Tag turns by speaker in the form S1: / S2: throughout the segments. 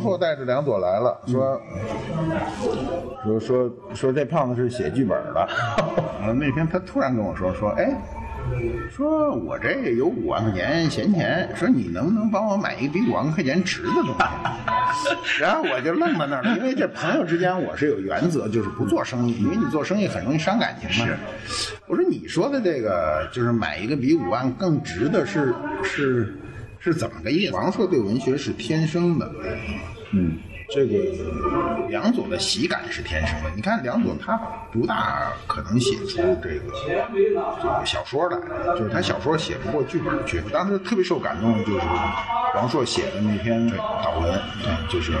S1: 说带着两朵来了，说说说说这胖子是写剧本的。啊，那天他突然跟我说说，哎，说我这有五万块钱闲钱，说你能不能帮我买一个比五万块钱值的东西？然后我就愣在那儿了，因为这朋友之间我是有原则，就是不做生意，因为你做生意很容易伤感情嘛。
S2: 是，
S1: 我说你说的这个就是买一个比五万更值的是是是怎么个意思？王朔对文学是天生的，嗯，这个梁左的喜感是天生的。你看梁左他不大可能写出这个这个小说来，就是他小说写不过剧本去。当时特别受感动，就是王朔写的那篇导文，就是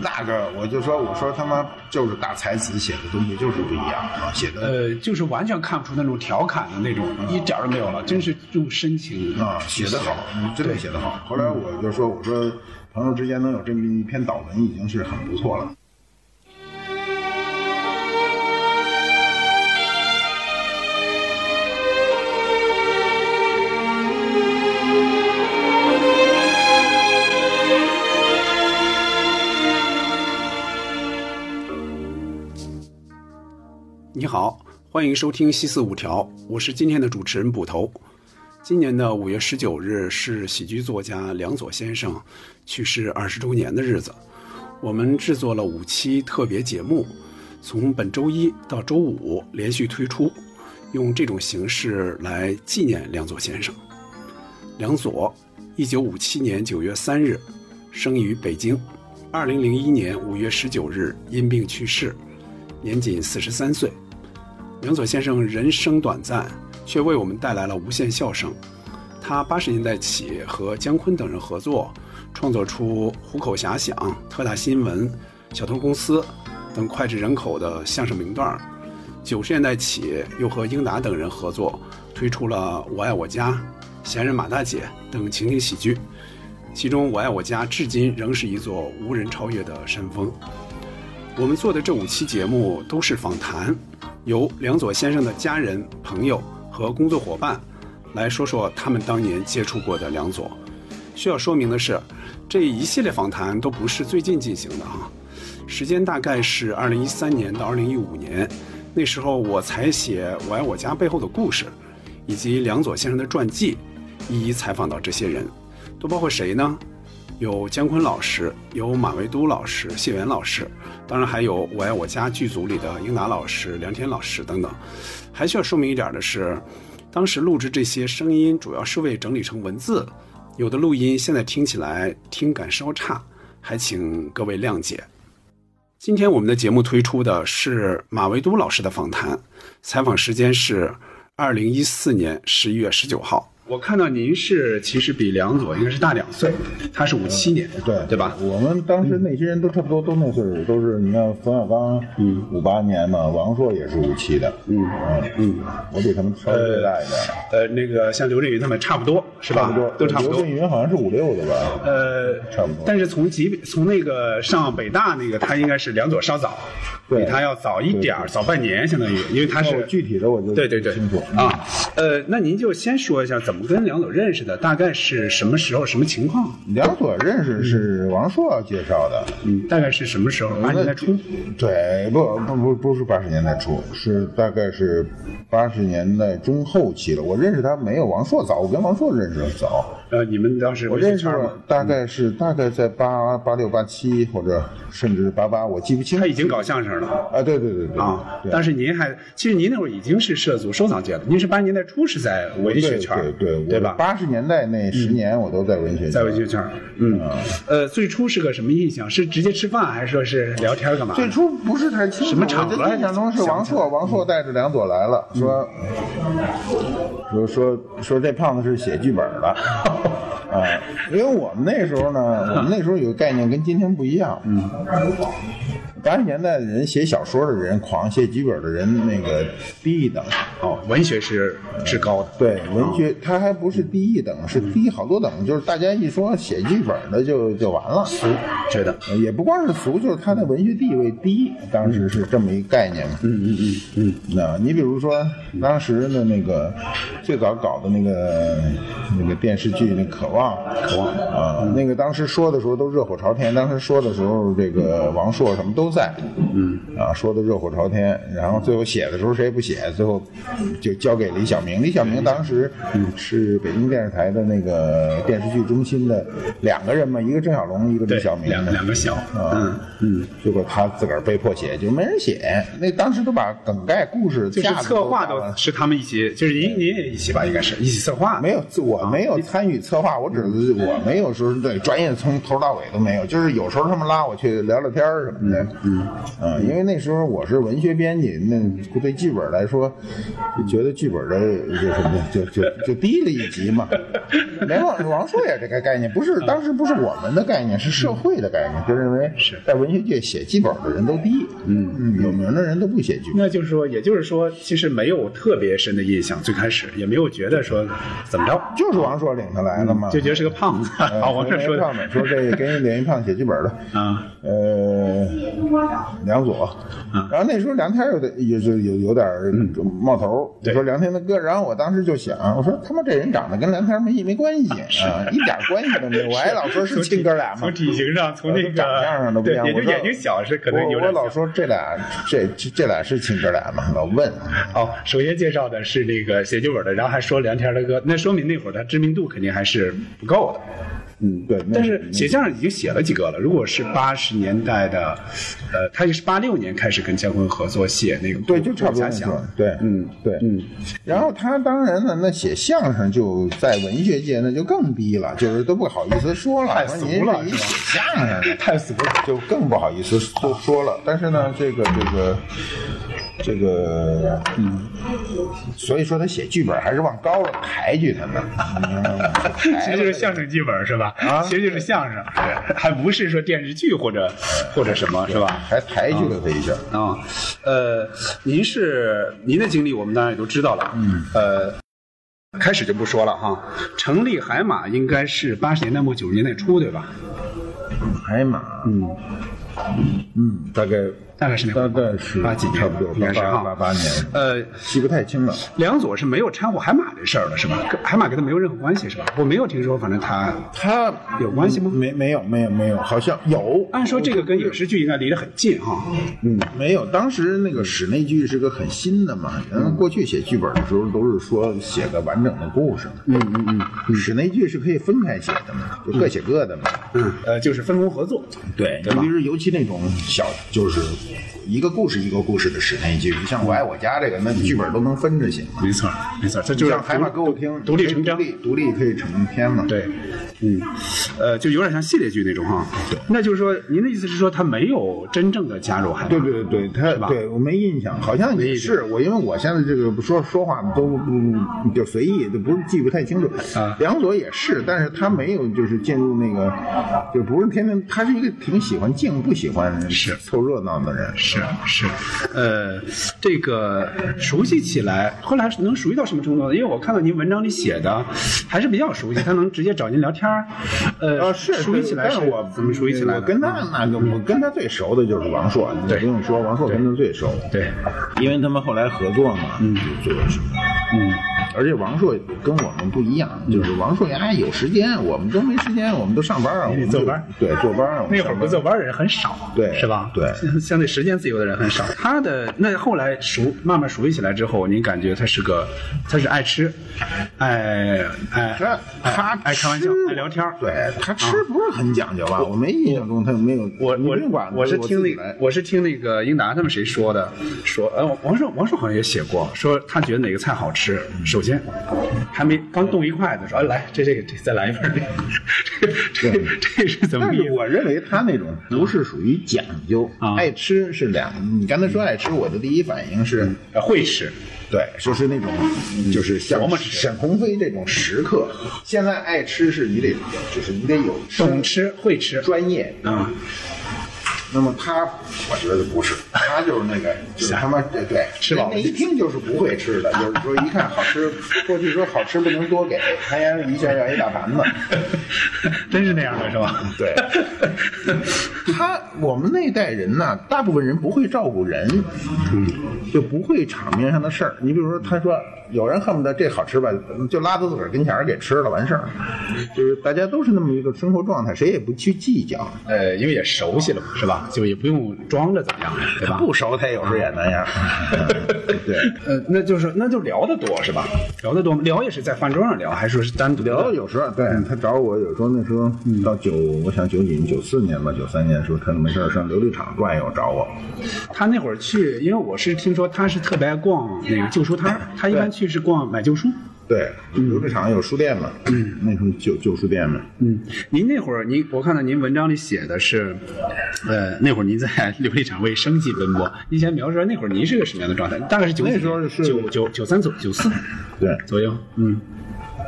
S1: 那个我就说我说他妈就是大才子写的东西就是不一样啊，写的
S2: 呃，就是完全看不出那种调侃的那种，一点都没有了，真是用深情
S1: 啊，写得好，嗯真的写得好。后来我就说，我说朋友之间能有这么一篇导文，已经是很不错了。
S2: 你好，欢迎收听《西四五条》，我是今天的主持人捕头。今年的五月十九日是喜剧作家梁左先生去世二十周年的日子，我们制作了五期特别节目，从本周一到周五连续推出，用这种形式来纪念梁左先生。梁左，一九五七年九月三日生于北京，二零零一年五月十九日因病去世，年仅四十三岁。梁左先生人生短暂，却为我们带来了无限笑声。他八十年代起和姜昆等人合作，创作出《虎口遐想》《特大新闻》《小偷公司》等脍炙人口的相声名段。九十年代起，又和英达等人合作，推出了《我爱我家》《闲人马大姐》等情景喜剧。其中，《我爱我家》至今仍是一座无人超越的山峰。我们做的这五期节目都是访谈，由梁左先生的家人、朋友和工作伙伴来说说他们当年接触过的梁左。需要说明的是，这一系列访谈都不是最近进行的哈，时间大概是二零一三年到二零一五年，那时候我才写《我爱我家》背后的故事，以及梁左先生的传记，一一采访到这些人，都包括谁呢？有姜昆老师，有马未都老师、谢元老师，当然还有《我爱我家》剧组里的英达老师、梁天老师等等。还需要说明一点的是，当时录制这些声音主要是为整理成文字，有的录音现在听起来听感稍差，还请各位谅解。今天我们的节目推出的是马维都老师的访谈，采访时间是二零一四年十一月十九号。我看到您是其实比梁左应该是大两岁，他是五七年，
S1: 对
S2: 对吧？
S1: 我们当时那些人都差不多都那岁数，都是你看冯小刚，嗯，五八年嘛，王朔也是五七的，嗯嗯，我比他们稍微大一点，
S2: 呃，那个像刘震云他们差不多是吧？
S1: 差不多，
S2: 都差不多
S1: 刘震。云好像是五六的吧？
S2: 呃，
S1: 差不多
S2: 但是从级别从那个上北大那个，他应该是梁左稍早，比他要早一点儿，早半年，相当于，因为他是
S1: 具体的我就
S2: 对对对
S1: 清楚
S2: 啊。呃，那您就先说一下怎么跟梁左认识的，大概是什么时候、什么情况？
S1: 梁左认识是王朔介绍的，
S2: 嗯，大概是什么时候？八十年代初。
S1: 对，不不不不是八十年代初，是大概是八十年代中后期了。我认识他没有王朔早，我跟王朔认识的早。
S2: 呃，你们当时
S1: 我认识？大概是大概在八八六八七或者甚至八八，我记不清
S2: 他已经搞相声了。
S1: 啊，对对对对
S2: 啊，
S1: 对
S2: 但是您还，其实您那会儿已经是涉足收藏界了。您是八十年代初是在文学圈儿，
S1: 对对
S2: 对吧？
S1: 八十年代那十年我都在文学圈，
S2: 在文学圈儿，嗯，呃，最初是个什么印象？是直接吃饭，还是说是聊天干嘛？
S1: 最初不是太清楚，
S2: 什么场合
S1: 印象中是王朔，王朔带着梁左来了，说说说说这胖子是写剧本的，啊，因为我们那时候呢，我们那时候有个概念跟今天不一样，嗯，八十年代的人写小说的人，狂写剧本的人，那个低一等，
S2: 哦，文学是至高的，
S1: 对，文学它还不是低一等，是低好多等，就是大家一说写剧本的就就完了，俗，
S2: 觉得，
S1: 呃也不光是俗，就是他的文学地位低，当时是这么一概念嘛。
S2: 嗯嗯嗯嗯，
S1: 那你比如说，当时的那个最早搞的那个那个电视剧《那渴》望，
S2: 渴望
S1: 啊，那个当时说的时候都热火朝天，当时说的时候这个王朔什么都在，嗯，啊，说的热火朝天，然后最后写的时候谁也不写，最后就交给李小明。李小明当时是北京电视台的那个电视剧中心的两个人嘛，一个郑晓龙，一个李
S2: 对
S1: 小明，
S2: 两两个小，
S1: 啊，嗯，结果他自个儿被迫写，就没人写。那当时都把梗概、故事、
S2: 就是策划都是他们一起，就是您您也一起吧，应该是一起策划。
S1: 没有，我没有参与策划，我只是我没有说对专业从头到尾都没有，就是有时候他们拉我去聊聊天什么的，嗯，啊，因为那时候我是文学编辑，那对剧本来说，就觉得剧本的就什么就就就低了一级嘛。连王王朔也这个概念，不是当时不是我们的概念，是社会的概念，就认为在文学界写剧本的人都低，嗯。嗯，有名的人都不写剧本。
S2: 那就是说，也就是说，其实没有特别深的印象，最开始也没有觉得说怎么着，
S1: 就是王朔领他来了嘛，
S2: 就觉得是个胖子。
S1: 呃
S2: 好，王朔说的
S1: 胖子说这给连一胖写剧本的，
S2: 啊，
S1: 呃，梁左，然后那时候梁天有点有就有有点冒头，
S2: 对
S1: 说梁天的歌，然后我当时就想，我说他妈这人长得跟梁天没没关系啊，一点关系都没有，我还老说是亲哥俩嘛
S2: 从。体型上，从那个
S1: 长相上都不一，样我说
S2: 也就眼睛小是可能有
S1: 我我。老说这俩这这这俩是亲哥俩嘛，老问，
S2: 哦，首先介绍的是那个写剧本的，然后还说梁天的歌，那说明那会儿他知名度肯定还是不够的。
S1: 嗯，对，
S2: 但是写相声已经写了几个了。如果是八十年代的，呃，他也是八六年开始跟姜昆合作写那个
S1: 对，就差不多
S2: 家想
S1: 对，
S2: 嗯
S1: 对，嗯。然后他当然呢，那写相声就在文学界那就更逼了，就是都不好意思说了，
S2: 太俗了是吧
S1: 是一写相声的，
S2: 太俗了。
S1: 就更不好意思说说了。但是呢，这个这个这个，嗯，所以说他写剧本还是往高了抬举他呢，你明白吗？
S2: 其实就是相声剧本是吧？
S1: 啊
S2: 其实就是相声，还不是说电视剧或者或者什么是吧？
S1: 还抬举了他一下。
S2: 啊，呃，您是您的经历，我们当然也都知道了。嗯，呃，开始就不说了哈。成立海马应该是八十年代末九十年代初，对吧？
S1: 海马，嗯嗯，大概
S2: 大概是那会儿
S1: 大概是
S2: 八几年
S1: 差不多八
S2: 应该是哈
S1: 八八年，
S2: 呃，
S1: 记不太清了。
S2: 梁左是没有掺和海马这事儿的，是吧？跟海马跟他没有任何关系，是吧？我没有听说，反正他
S1: 他
S2: 有关系吗？
S1: 没没有没有没有，好像有。
S2: 按说这个跟影视剧应该离得很近哈。
S1: 嗯，没有。当时那个室内剧是个很新的嘛，然后过去写剧本的时候都是说写个完整的故事嘛。嗯嗯嗯。室内剧是可以分开写的嘛，就各写各的嘛。
S2: 嗯，呃，就是分工合作。
S1: 对，
S2: 对吧
S1: 你比如尤其那种小，就是一个故事一个故事的室内剧，像《我爱我家》这个，那剧本都能分着写嘛。
S2: 没错，没错，这就是
S1: 像海马歌舞厅，
S2: 独立成章
S1: 独。立独立可以成片嘛。
S2: 对，嗯，呃，就有点像系列剧那种哈。那就是说，您的意思是说，他没有真正的加入海马？
S1: 对对对，他对我没印象，好像也是我，因为我现在这个说说话都嗯就随意，就不是记不太清楚。
S2: 啊
S1: 梁左也是，但是他没有就是进入那个，就不是天天，他是一个挺喜欢静，不喜欢
S2: 是
S1: 凑热闹的人。
S2: 是是，呃，这个熟悉起来，后来能熟悉到什么程度呢？因为我看到您文章里写的还是比较熟悉，他能直接找您聊天儿，呃，
S1: 啊，是
S2: 熟悉起来是
S1: 但是我
S2: 怎么熟悉起来？
S1: 我跟他那个，我跟他最熟的就是王朔，你
S2: 对
S1: 不用说，王朔跟他最熟。
S2: 对，
S1: 因为他们后来合作嘛，嗯，就做嗯，而且王朔跟我们不一样，就是王朔呀有时间，我们都没时间，我们都上班啊，我们
S2: 坐班
S1: 对，坐班啊，
S2: 那会儿不坐班的人很少，
S1: 对
S2: 是吧？
S1: 对
S2: 相相对时间自由的人很少。他的那后来熟慢慢熟悉起来之后，您感觉他是个，他是爱吃，爱爱
S1: 他他
S2: 爱开玩笑
S1: 吃，
S2: 爱聊天儿
S1: 对他吃不是很讲究吧？我没印象中他没有，
S2: 我我
S1: 你不管，
S2: 我是听那个我是听那个英达他们谁说的，说呃王朔王朔好像也写过，说他觉得哪个菜好吃，首先还没刚动一筷子，说、哎、来这这个这再来一份儿这这这这是怎么？
S1: 但是我认为他那种不是属于讲究，
S2: 啊
S1: 爱吃是两。你刚才说爱吃，我的第一反应是，
S2: 呃会吃，
S1: 对，就是那种，就是像沈鸿飞这种食客。现在爱吃是你得，就是你得有
S2: 懂吃会吃，
S1: 专业，
S2: 嗯，
S1: 那么他，我觉得不是，他就是那个，就是他妈对对，
S2: 吃饱
S1: 一听就是不会吃的，就是说一看好吃，过去说好吃不能多给，他家一下要一大盘子。
S2: 真是那样的是吧？
S1: 对，他我们那代人呢，大部分人不会照顾人，嗯，就不会场面上的事儿。你比如说，他说有人恨不得这好吃吧，就拉到自个儿跟前儿给吃了完事儿，就是大家都是那么一个生活状态，谁也不去计较。
S2: 呃，因为也熟悉了嘛，是吧？就也不用装着怎么样，对吧？
S1: 不熟他有时候也那样。对，
S2: 呃，那就是那就聊得多是吧？聊得多，聊也是在饭桌上聊，还是说是单独的
S1: 聊有时候对他找我，有时候那时候到九，我想九几九四年吧，九三年的时候，他没事上琉璃厂转悠找我。
S2: 他那会儿去，因为我是听说他是特别爱逛那个旧书摊儿，他一般去是逛买旧书。
S1: 对，琉璃厂有书店嘛，那时候旧旧书店嘛。
S2: 嗯，您那会儿，您我看到您文章里写的是，呃，那会儿您在琉璃厂为生计奔波。您先描述下那会儿您是个什么样的状态？大概是九
S1: 那时候是
S2: 九九九三左九四
S1: 对
S2: 左右。嗯，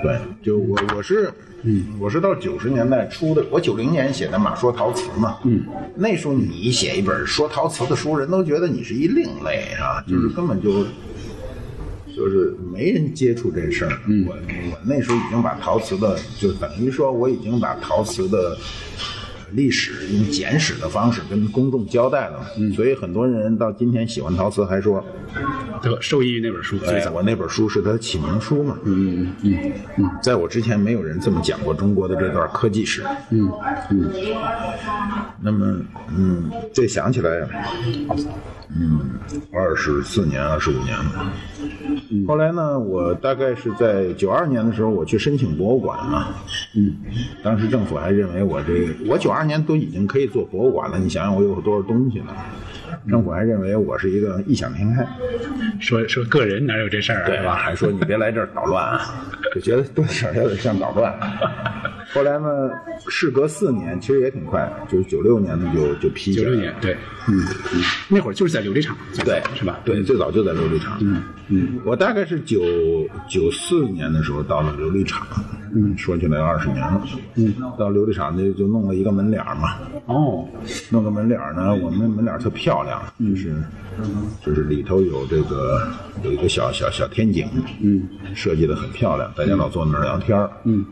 S1: 对，就我我是，嗯，我是到九十年代初的，我九零年写的《马说陶瓷》嘛，嗯，那时候你写一本说陶瓷的书，人都觉得你是一另类啊，就是根本就。就是没人接触这事儿，我我那时候已经把陶瓷的，就等于说我已经把陶瓷的历史用简史的方式跟公众交代了，所以很多人到今天喜欢陶瓷，还说，
S2: 得受益于那本书最
S1: 哎，我那本书是他的启蒙书嘛，
S2: 嗯嗯嗯嗯。
S1: 在我之前没有人这么讲过中国的这段科技史，
S2: 嗯嗯。
S1: 那么，嗯，这想起来，嗯，二十四年、二十五年了。后来呢，我大概是在九二年的时候，我去申请博物馆嘛。嗯，当时政府还认为我这，我九二年都已经可以做博物馆了，你想想我有多少东西呢？政府还认为我是一个异想天开，
S2: 说说个人哪有这事儿啊？
S1: 对
S2: 吧？
S1: 还说你别来这儿捣乱啊，就觉得多少有点像捣乱。后来呢，事隔四年，其实也挺快，就是九六年呢就就批
S2: 九六年，对，嗯嗯，那会儿就是在琉璃厂，
S1: 对，
S2: 是吧？
S1: 对，最早就在琉璃厂。嗯嗯，我大概是九九四年的时候到了琉璃厂。嗯，说起来二十年了。嗯，到琉璃厂就就弄了一个门脸嘛，
S2: 哦，
S1: 弄个门脸呢，我们门脸特漂亮，就是就是里头有这个有一个小小小天井，嗯，设计的很漂亮，大家老坐那儿聊天儿。嗯，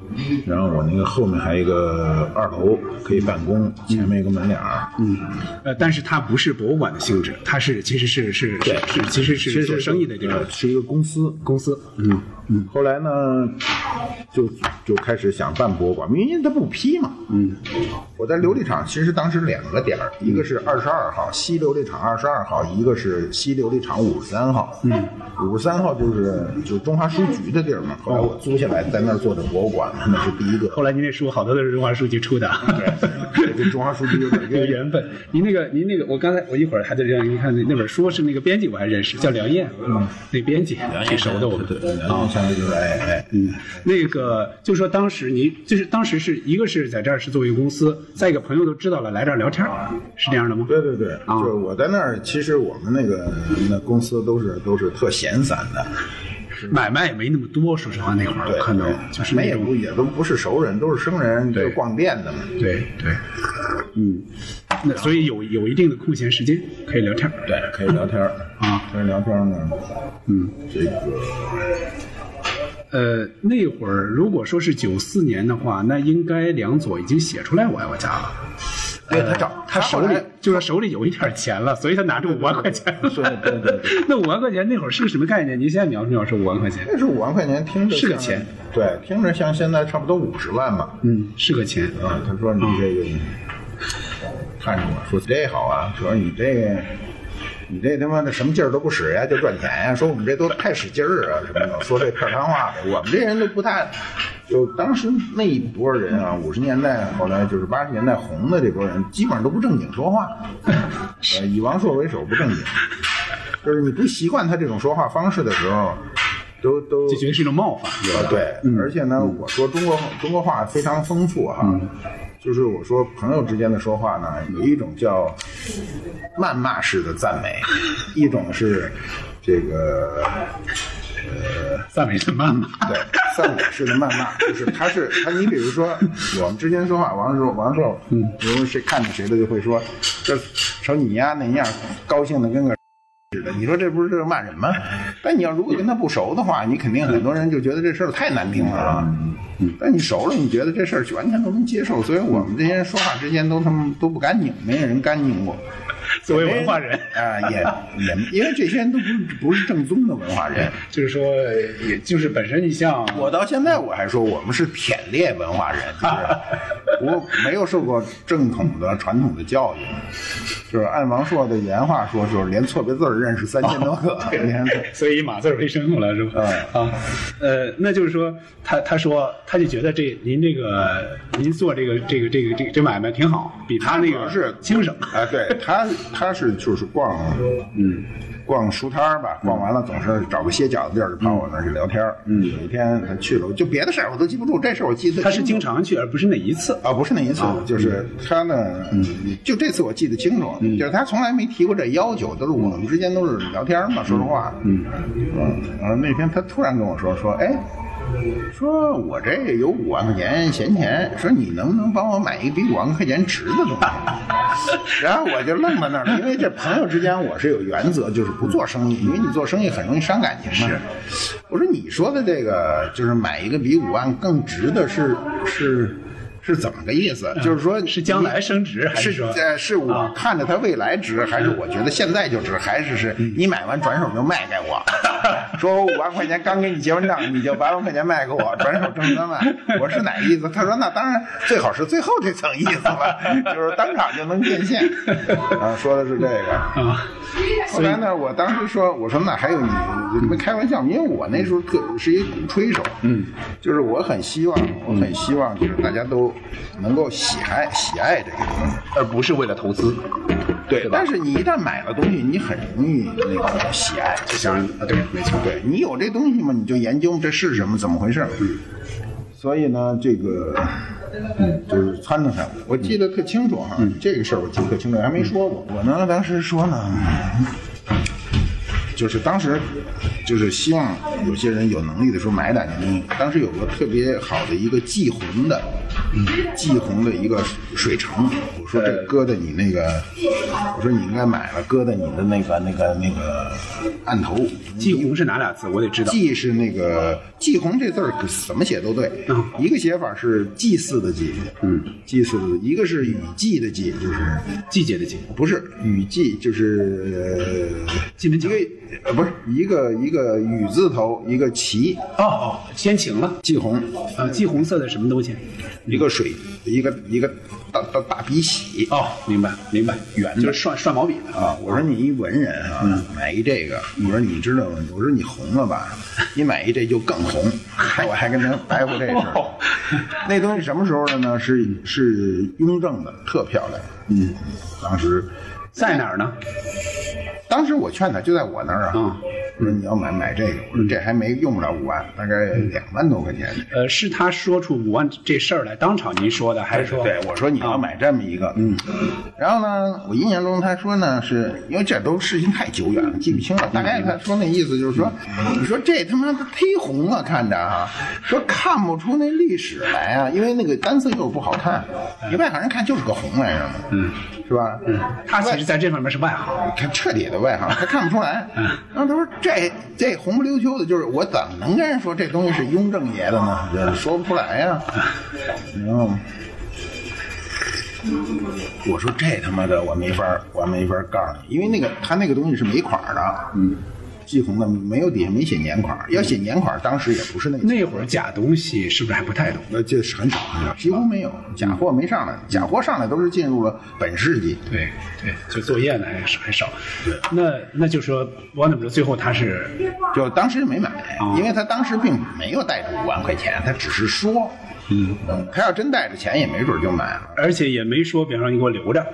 S1: 然后我那个后面还有一个二楼可以办公，前面有个门脸。嗯，
S2: 呃，但是它不是博物馆的性质，它是其实是是是是其实是做生意的这种
S1: 呃是一个公司。
S2: 公司。嗯嗯
S1: 后来呢，就就开始想办博物馆，因为他不批嘛。嗯，我在琉璃厂其实当时两个点儿，一个是二十二号西琉璃厂二十二号，一个是西琉璃厂五十三号。嗯，五十三号就是就是中华书局的地儿嘛。后来我租下来在那儿做的博物馆，那是第一个。
S2: 后来您那书好多都是中华书局出的。
S1: 对，跟中华书局有点
S2: 有。缘分。您那个，您那个，我刚才我一会儿还得让您看那那本书是那个编辑我还认识，叫梁燕，嗯，那编辑挺熟的，我们
S1: 对，然后相当于就是哎哎，
S2: 嗯，那个就说当时你就是当时是一个是在这儿是作为公司，再一个朋友都知道了来这儿聊天儿，是这样的吗？
S1: 对对对，就是我在那儿，其实我们那个那公司都是都是特闲散的。
S2: 买卖也没那么多，说实话那会儿
S1: 对，
S2: 看到
S1: 对。
S2: 就是那
S1: 也不也都不是熟人，都是生人，
S2: 对。
S1: 就逛店的嘛。
S2: 对对，嗯，那所以有有一定的空闲时间可以聊天儿。
S1: 对，可以聊天儿。
S2: 啊。
S1: 可以聊天儿呢，嗯，这个
S2: 呃，那会儿如果说是九四年的话，那应该梁左已经写出来《我爱我家》了。
S1: 对他找
S2: 他手里就是手里有一点钱了，所以他拿出五万块钱。
S1: 对对对对
S2: 那五万块钱那会儿是个什么概念？您现在描述描述五万块钱？
S1: 那是五万块钱，听着
S2: 是个钱，
S1: 对，听着像现在差不多五十万吧。
S2: 嗯，是个钱。
S1: 啊，他说你这个，看着我说这好啊，说你这个。你这他妈的什么劲儿都不使呀，就赚钱呀？说我们这都太使劲儿啊，什么的，说这片儿汤话的。我们这人都不太，就当时那一波人啊，五十年代后来就是八十年代红的这波人，基本上都不正经说话，呃，以王朔为首不正经，就是你不习惯他这种说话方式的时候，都都
S2: 这觉得是一种冒犯。
S1: 啊，对，而且呢，我说中国中国话非常丰富哈，就是我说朋友之间的说话呢，有一种叫谩骂式的赞美，一种是这个呃
S2: 赞美的谩骂。
S1: 对，赞美式的谩骂，就是他是他，你比如说我们之间说话，王朔王朔，嗯，比如谁看见谁的就会说，这瞅你丫那样，高兴的跟个你说这不是骂人吗？但你要如果跟他不熟的话，你肯定很多人就觉得这事儿太难听了啊。但你熟了，你觉得这事儿完全都能接受，所以我们这些人说话之间都他妈都不干净，没有人干净过。
S2: 作为文化人
S1: 啊，也也因为这些人都不是不是正宗的文化人，
S2: 就是说，也就是本身你像
S1: 我到现在我还说我们是舔猎文化人，就是我没有受过正统的传统的教育，就是按王朔的原话说，就是连错别字认识三千多个，
S2: 所以以码字为生了是吧？啊，呃，那就是说他他说他就觉得这您这个您做这个这个这个这这买卖挺好，比他那个
S1: 是
S2: 轻省
S1: 啊，对他。他是就是逛，嗯，逛书摊儿吧，逛完了总是找个歇脚的地儿就跑我那儿去聊天嗯，有一天他去了，就别的事儿我都记不住，这事儿我记得。
S2: 他是经常去，而不是那一次。
S1: 啊，不是那一次，就是他呢，嗯，就这次我记得清楚，就是他从来没提过这要求，都是我们之间都是聊天嘛，说实话，嗯，嗯，然后那天他突然跟我说说，哎。说我这有五万块钱闲钱，说你能不能帮我买一个比五万块钱值的东西？然后我就愣在那儿，因为这朋友之间我是有原则，就是不做生意，因为你做生意很容易伤感情嘛。我说你说的这个就是买一个比五万更值的是是。是怎么个意思？就是说，
S2: 是将来升值，还是说，
S1: 呃，是我看着它未来值，还是我觉得现在就值，还是是你买完转手就卖给我？说五万块钱刚给你结完账，你就八万块钱卖给我，转手挣三万？我是哪个意思？他说那当然最好是最后这层意思吧，就是当场就能变现。啊，说的是这个。啊。后来呢，我当时说，我说那还有你，你们开玩笑，因为我那时候特是一鼓吹手，嗯，就是我很希望，我很希望就是大家都。能够喜爱喜爱这个东西，
S2: 而不是为了投资，
S1: 对。但是你一旦买了东西，你很容易那个喜爱，
S2: 就想啊，对，没错，
S1: 对你有这东西嘛，你就研究这是什么，怎么回事。嗯。所以呢，这个，嗯，就是撺掇他，我记得特清楚哈，这个事儿我记得特清楚，还没说过。我呢，当时说呢。就是当时，就是希望有些人有能力的时候买点东西。当时有个特别好的一个季红的，季红的一个水城，我说这搁在你那个，我说你应该买了，搁在你的那个那个那个案头。
S2: 季红是哪俩字？我得知道。
S1: 季是那个季红这字儿怎么写都对，一个写法是祭祀的祭，嗯，祭祀的；一个是雨季的季，就是
S2: 季节的季，
S1: 不是雨季，就是
S2: 季门
S1: 一个。呃，不是一个一个雨字头，一个旗
S2: 哦哦，先晴了，
S1: 霁红，
S2: 呃，霁红色的什么东西？
S1: 一个水，一个一个大大大笔洗
S2: 哦，明白明白，圆就是涮涮毛笔
S1: 的啊。我说你一文人啊，买一这个，我说你知道吗？我说你红了吧？你买一这就更红，我还跟他白活这事儿。那东西什么时候的呢？是是雍正的，特漂亮。嗯，当时
S2: 在哪儿呢？
S1: 当时我劝他，就在我那儿啊。我说你要买买这个，我说这还没用不了五万，大概两万多块钱。
S2: 呃，是他说出五万这事儿来，当场您说的，还是说？
S1: 对，我说你要买这么一个，嗯。然后呢，我印象中他说呢，是因为这都事情太久远了，记不清了。大概他说那意思就是说，你说这他妈的忒红了，看着哈，说看不出那历史来啊，因为那个单色釉不好看，你外行人看就是个红玩意儿嘛，嗯，是吧？
S2: 嗯，他其实在这方面是外行，
S1: 他彻底的外行，他看不出来。嗯，然后他说。这这红不溜秋的，就是我怎么能跟人说这东西是雍正爷的呢？说不出来呀。然后我说这他妈的我没法我没法告诉你，因为那个他那个东西是没款的。嗯。季红的没有底下没写年款，要写年款，当时也不是那
S2: 那会儿假东西是不是还不太多？
S1: 那，这是很少，几乎没有假货没上来，假货上来都是进入了本世纪。
S2: 对对，就作业呢还是还少。对，那那就说我怎么说？最后他是
S1: 就当时没买，因为他当时并没有带着五万块钱，他只是说，嗯，他要真带着钱也没准就买了，
S2: 而且也没说，比方说你给我留着。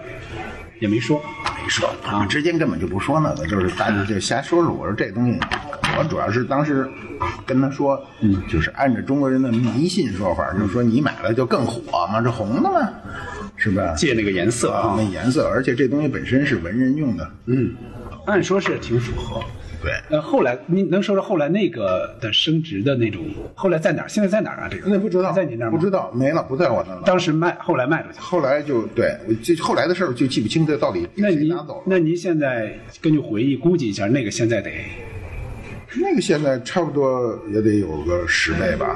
S2: 也没说，
S1: 没说，我们之间根本就不说那个，就是大家就瞎说说。我说这东西，我主要是当时跟他说，嗯，就是按照中国人的迷信说法，就是说你买了就更火嘛，这红的嘛，是吧？
S2: 借那个颜色啊，
S1: 那颜色，而且这东西本身是文人用的，
S2: 嗯，按说是挺符合。
S1: 对。
S2: 呃，后来你能说说后来那个的升值的那种，后来在哪儿？现在在哪儿啊？这个
S1: 那不知道，
S2: 在你那儿吗？
S1: 不知道，没了，不在我那儿了。
S2: 当时卖，后来卖出去。
S1: 后来就对，我这后来的事儿就记不清，这到底
S2: 那您
S1: 谁拿走了。
S2: 那您现在根据回忆估计一下，那个现在得
S1: 那个现在差不多也得有个十倍吧。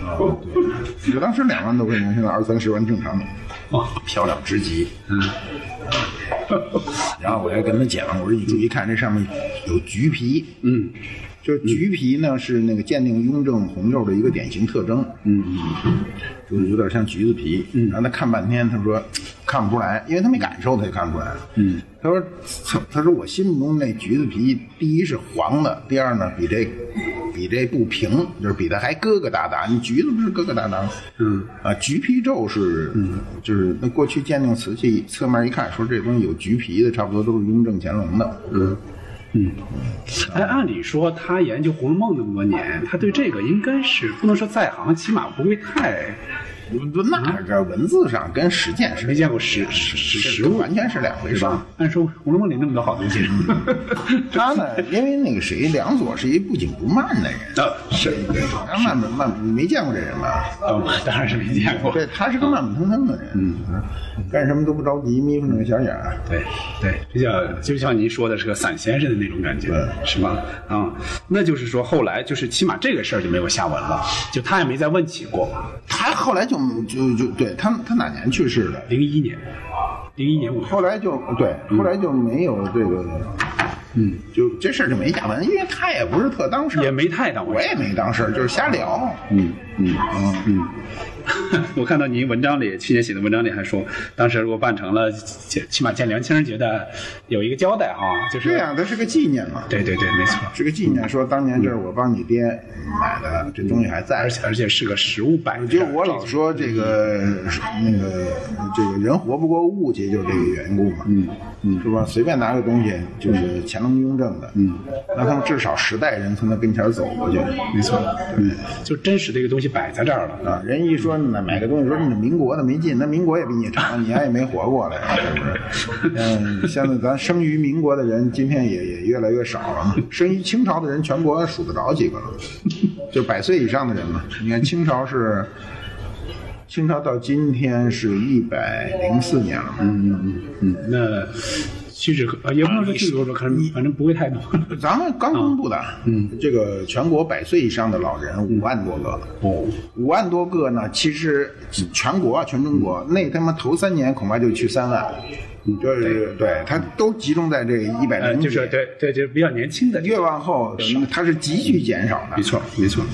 S1: 啊，对，就当时两万多块钱，现在二三十万正常的，
S2: 哦，
S1: 漂亮之极。嗯。然后我还跟他讲，我说你注意看这上面有橘皮，
S2: 嗯，
S1: 就是橘皮呢是那个鉴定雍正红釉的一个典型特征，嗯嗯，就是有点像橘子皮。然后他看半天，他说看不出来，因为他没感受，他就看不出来。嗯，他说他他说我心目中那橘子皮，第一是黄的，第二呢比这比这不平，就是比它还疙疙瘩瘩。你橘子不是疙疙瘩瘩吗？嗯啊，橘皮皱是，嗯就是那过去鉴定瓷器侧面一看，说这东西有橘皮的，差不多都是雍正乾隆的。嗯。
S2: 嗯，哎，按理说他研究《红楼梦》那么多年，他对这个应该是不能说在行，起码不会太。
S1: 不，那这文字上跟实践是
S2: 没见过实实实实物，
S1: 完全是两回事
S2: 吧？按说《红楼梦》里那么多好东西，
S1: 他呢，因为那个谁，梁左是一不紧不慢的人，
S2: 啊，是，
S1: 他慢慢慢，没见过这人吧？
S2: 啊，当然是没见过。
S1: 对，他是个慢慢腾腾的人，嗯，干什么都不着急，眯缝着个小眼儿。
S2: 对对，比较就像您说的是个散先生的那种感觉，是吧？啊，那就是说后来就是起码这个事儿就没有下文了，就他也没再问起过。
S1: 他后来就。就就对他他哪年去世的？
S2: 零一年，零一年我。
S1: 后来就对，后来就没有这个，嗯，就这事儿就没下文，因为他也不是特当事，
S2: 也没太当，
S1: 我也没当事，就是瞎聊。
S2: 嗯嗯嗯嗯。我看到您文章里去年写的文章里还说，当时如果办成了，起码见梁清觉得有一个交代哈，就是
S1: 这样，它是个纪念嘛。
S2: 对对对，没错，
S1: 是个纪念，说当年这是我帮你爹买的，这东西还在，
S2: 而且而且是个实物摆。
S1: 就我老说这个那个这个人活不过物去，就这个缘故嘛。嗯嗯，是吧？随便拿个东西就是乾隆雍正的，嗯，那他们至少十代人从他跟前走过去，
S2: 没错，嗯，就真实这个东西摆在这儿了
S1: 啊。人一说。那买个东西说你民国的没劲，那民国也比你长，你还也没活过来，是不是？嗯，现在咱生于民国的人，今天也也越来越少了。生于清朝的人，全国数得着几个了，就百岁以上的人嘛。你看清朝是，清朝到今天是一百零四年了。
S2: 嗯嗯嗯嗯，那。其实呃也不能说最多，可能反正不会太多。
S1: 咱们刚公布的，嗯，这个全国百岁以上的老人五万多个，哦，五万多个呢，其实全国啊全中国那他妈头三年恐怕就去三万。就是对，它都集中在这一百零
S2: 就是对对，就是比较年轻的。
S1: 越往后，它是急剧减少的。
S2: 没错，没错。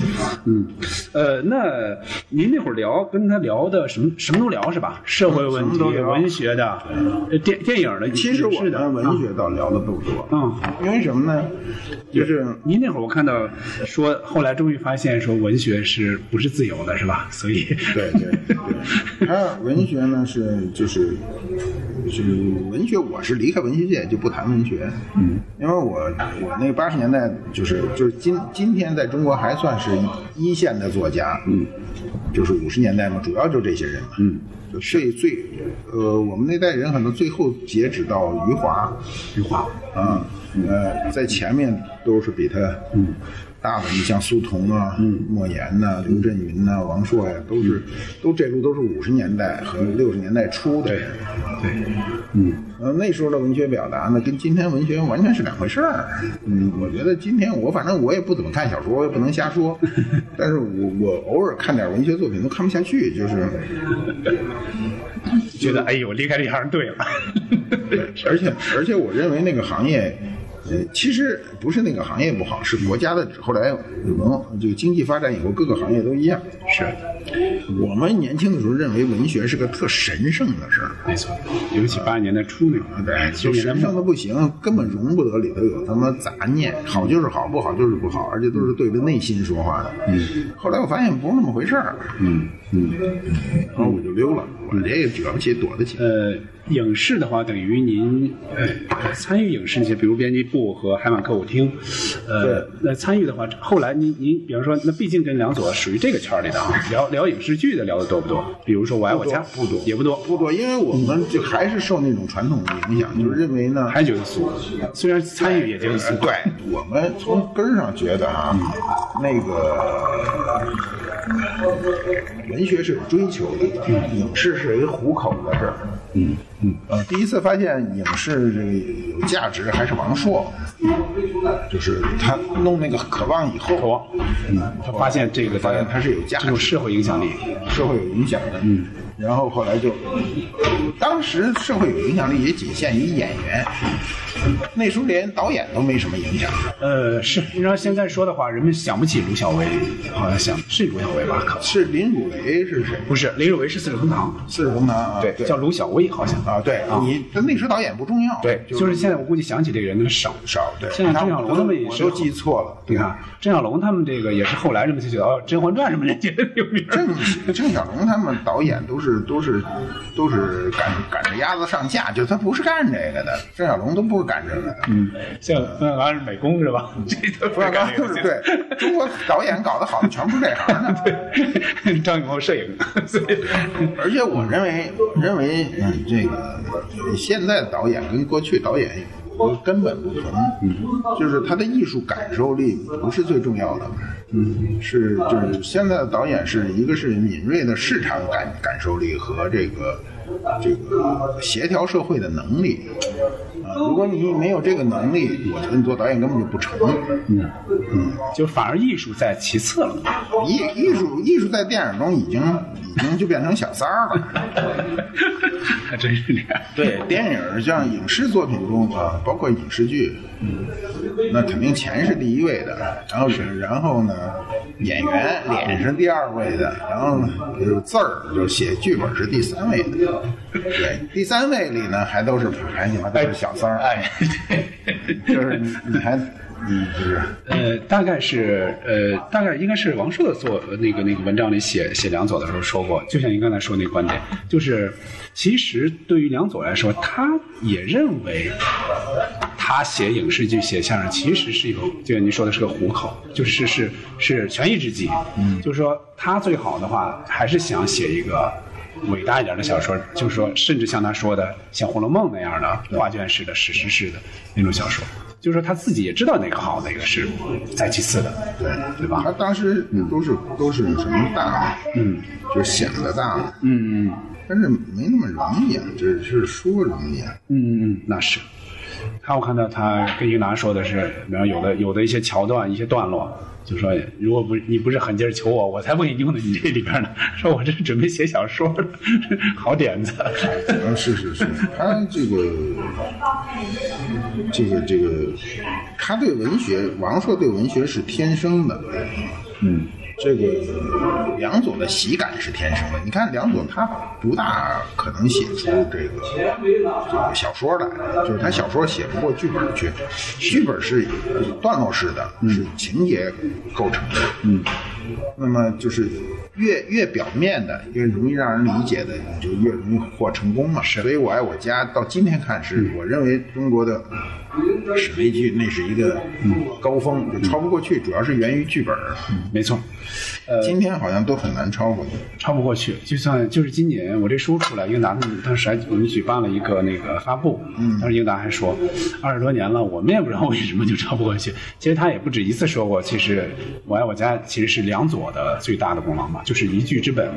S2: 嗯，呃，那您那会儿聊跟他聊的什么什么都聊是吧？社会问题、文学的、电电影的。
S1: 其实我们文学倒聊的不多。嗯，因为什么呢？就是
S2: 您那会儿我看到说，后来终于发现说文学是不是自由的，是吧？所以
S1: 对对对，他 文学呢是就是是。文学，我是离开文学界就不谈文学，嗯，因为我我那八十年代就是就是今今天在中国还算是一线的作家，嗯，就是五十年代嘛，主要就这些人嘛，嗯，就最最，呃，我们那代人可能最后截止到余华，
S2: 余华，
S1: 啊，呃，在前面都是比他，嗯。大的，你像苏童啊、莫言呐、刘震云呐、王朔呀，都是，都这路都是五十年代和六十年代初的人。
S2: 对，嗯，
S1: 呃，那时候的文学表达呢，跟今天文学完全是两回事儿。嗯，我觉得今天我反正我也不怎么看小说，我也不能瞎说。但是我我偶尔看点文学作品都看不下去，就是
S2: 觉得哎呦，离开这行对了。
S1: 而且而且，我认为那个行业。呃，其实不是那个行业不好，是国家的后来文这个经济发展以后，各个行业都一样。
S2: 是，
S1: 我们年轻的时候认为文学是个特神圣的事儿。
S2: 没错，尤其八十年代初那会儿，
S1: 对，就神圣的不行，根本容不得里头有他妈杂念，好就是好，不好就是不好，而且都是对着内心说话的。嗯。后来我发现不是那么回事儿。嗯嗯。然后我就溜了，我这也惹不起，躲得起。
S2: 呃。影视的话，等于您呃参与影视那些，比如编辑部和海马歌舞厅，呃，那参与的话，后来您您比方说，那毕竟跟梁左属于这个圈里的啊，聊聊影视剧的聊的多不多？比如说《我爱我家》，
S1: 不多，
S2: 也不多，
S1: 不多，因为我们就还是受那种传统的影响，就是认为呢，
S2: 还觉得俗。虽然参与也觉得俗，
S1: 对我们从根儿上觉得啊，那个文学是有追求的，影视是一个糊口的事儿。嗯嗯，呃，第一次发现影视这个有价值还是王朔，就是他弄那个《渴望》以后，
S2: 渴望，嗯，他发现这个
S1: 发现它是有价值，
S2: 这种社会影响力，
S1: 社会有影响的，嗯。然后后来就，当时社会有影响力也仅限于演员，那时候连导演都没什么影响。
S2: 呃，是，你要现在说的话，人们想不起卢小薇，好像想是卢小薇吧？可
S1: 是林汝为是谁？
S2: 不是，林汝为是四世同堂，
S1: 四世同堂啊，
S2: 对，叫卢小薇好像
S1: 啊，对，你他那时导演不重要，
S2: 对，就是现在我估计想起这个人的少
S1: 少，对。
S2: 现在郑晓龙他们也是
S1: 都记错了，
S2: 你看郑晓龙他们这个也是后来人们才觉得哦，《甄嬛传》什么人觉得有名。
S1: 郑郑晓龙他们导演都是都是。都是赶赶着鸭子上架，就他不是干这个的。郑晓龙都不是干这个的。
S2: 嗯，像冯小龙是美工是吧？
S1: 冯小刚就是对中国导演搞得好的全不是这行的。
S2: 对，张艺谋摄影。
S1: 而且我认为认为嗯，这个现在的导演跟过去导演根本不同。嗯，就是他的艺术感受力不是最重要的。嗯，是就是现在的导演是一个是敏锐的市场感感受力和这个这个协调社会的能力啊，如果你没有这个能力，我觉得你做导演根本就不成。
S2: 嗯嗯，就反而艺术在其次了。
S1: 艺艺术艺术在电影中已经已经就变成小三儿了。
S2: 还真是这样。
S1: 对电影像影视作品中啊，包括影视剧，嗯，那肯定钱是第一位的，然后是然后呢。演员脸是第二位的，然后就是字儿，就写剧本是第三位的。对，第三位里呢，还都是还行吧都是小三儿。
S2: 哎，
S1: 就是你你还嗯就是
S2: 呃，大概是呃，大概应该是王朔的作那个那个文章里写写梁左的时候说过，就像您刚才说那个观点，就是其实对于梁左来说，他也认为。他写影视剧、写相声，其实是有，就像您说的是个糊口，就是是是权宜之计。嗯，就是说他最好的话，还是想写一个伟大一点的小说，就是说，甚至像他说的，像《红楼梦》那样的画卷式的、史诗式的那种小说。就是说他自己也知道哪个好，哪个是再其次的，
S1: 对。
S2: 对吧？
S1: 他当时都是都是什么大，嗯，就是想的大，
S2: 嗯嗯，
S1: 但是没那么容易啊，只是说容易。啊，
S2: 嗯嗯，那是。他我看到他跟英达说的是，然后有的有的一些桥段一些段落，就说如果不你不是狠劲儿求我，我才不给你用到你这里边呢。说我这是准备写小说的，好点子。
S1: 嗯，是是是，他这个这个这个，他对文学，王朔对文学是天生的，嗯。这个梁左的喜感是天生的。你看梁左，他不大可能写出这个这个小说来，就是他小说写不过剧本去。剧本是段落式的，是情节构成的。嗯，那么就是越越表面的，越容易让人理解的，你就越容易获成功嘛。所以我爱我家到今天看，是我认为中国的。史悲剧那是一个高峰，就超不过去，主要是源于剧本。
S2: 嗯，没错。呃，
S1: 今天好像都很难超过去，
S2: 超不过去。就算就是今年我这书出来，英达当时还我们举办了一个那个发布，嗯，当时英达还说，二十多年了，我们也不知道为什么就超不过去。其实他也不止一次说过，其实我爱我家其实是梁左的最大的功劳嘛，就是一句之本。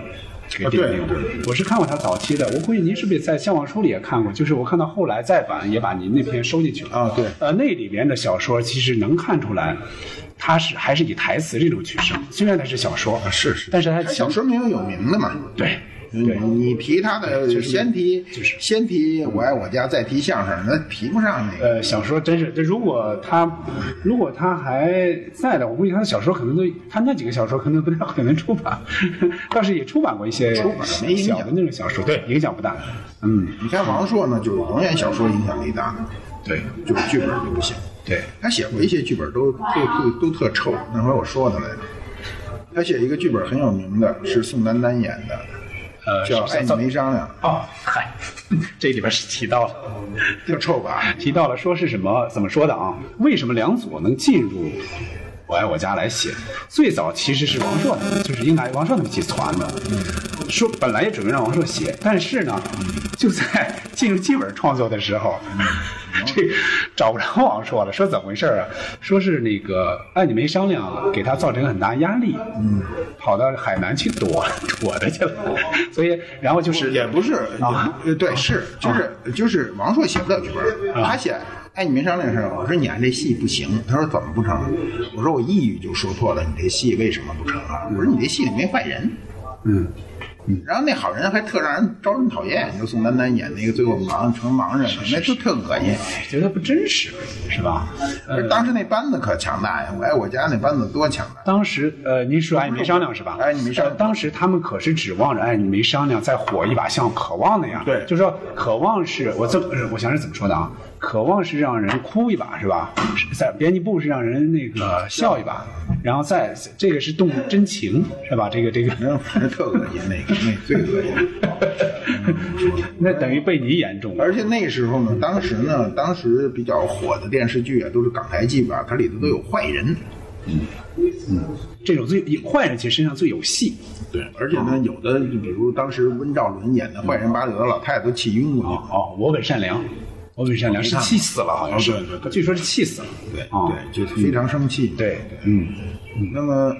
S2: 这个电影，我是看过他早期的。我估计您是不是在《向往书》里也看过？就是我看到后来再版也把您那篇收进去了
S1: 啊。对，
S2: 呃，那里边的小说其实能看出来，他是还是以台词这种取胜。虽然他是小说，啊
S1: 是是，
S2: 但是他
S1: 小说没有有名的嘛。
S2: 对。
S1: 对你提他的先提就是先提我爱我家再提相声，那提不上那
S2: 个。呃，小说真是，这如果他如果他还在的，我估计他的小说可能都他那几个小说可能不太可能出版，倒是也出版过一些
S1: 出版
S2: 小的那种小说，对，影响不大。嗯，
S1: 你看王朔呢，就是永远小说影响力大，
S2: 对，
S1: 就是剧本就不行。
S2: 对，
S1: 他写过一些剧本都都都都特臭，那会儿我说他来着。他写一个剧本很有名的，是宋丹丹演的。
S2: 呃，
S1: 叫爱你没商量
S2: 哦，嗨，这里边是提到了，
S1: 就臭吧？
S2: 提到了说是什么？怎么说的啊？为什么梁左能进入我爱我家来写。最早其实是王朔他们，就是应该王朔他们集团的，说本来也准备让王朔写，但是呢，就在进入剧本创作的时候，这找不着王朔了，说怎么回事啊？说是那个哎你没商量，给他造成很大压力，嗯，跑到海南去躲 躲着去了，所以然后就是
S1: 也不是
S2: 啊
S1: 呃，对，是就是就是王朔写不了剧本，他写。哎，你没商量事儿，我说你按这戏不行。他说怎么不成？我说我一语就说破了，你这戏为什么不成啊？我说你这戏里没坏人，
S2: 嗯。
S1: 然后那好人还特让人招人讨厌，就宋丹丹演那个最后盲成盲人，那就特恶心。
S2: 觉得不真实，是吧？
S1: 呃当时那班子可强大呀！我爱我家那班子多强大。
S2: 当时呃，您说没商量是吧？
S1: 哎你没商量
S2: 呃当时他们可是指望着哎你没商量再火一把，像渴望那样。
S1: 对
S2: 就是说渴望是我这我想是怎么说的啊？渴望是让人哭一把是吧？在编辑部是让人那个笑一把，然后再这个是动真情是吧？这个这个。
S1: 反正特恶心，那个那最恶心。
S2: 那等于被你演中了。
S1: 而且那时候呢，当时呢，当时比较火的电视剧啊，都是港台剧吧，它里头都有坏人。
S2: 嗯嗯这种最坏人其实身上最有戏。
S1: 对，而且呢，有的就比如当时温兆伦演的坏人，把有的老太太都气晕过去。
S2: 哦，我本善良，我本善良是气死了，好像是。据说是气死了。
S1: 对
S2: 啊
S1: 对，就非常生气。
S2: 对，嗯，
S1: 那么，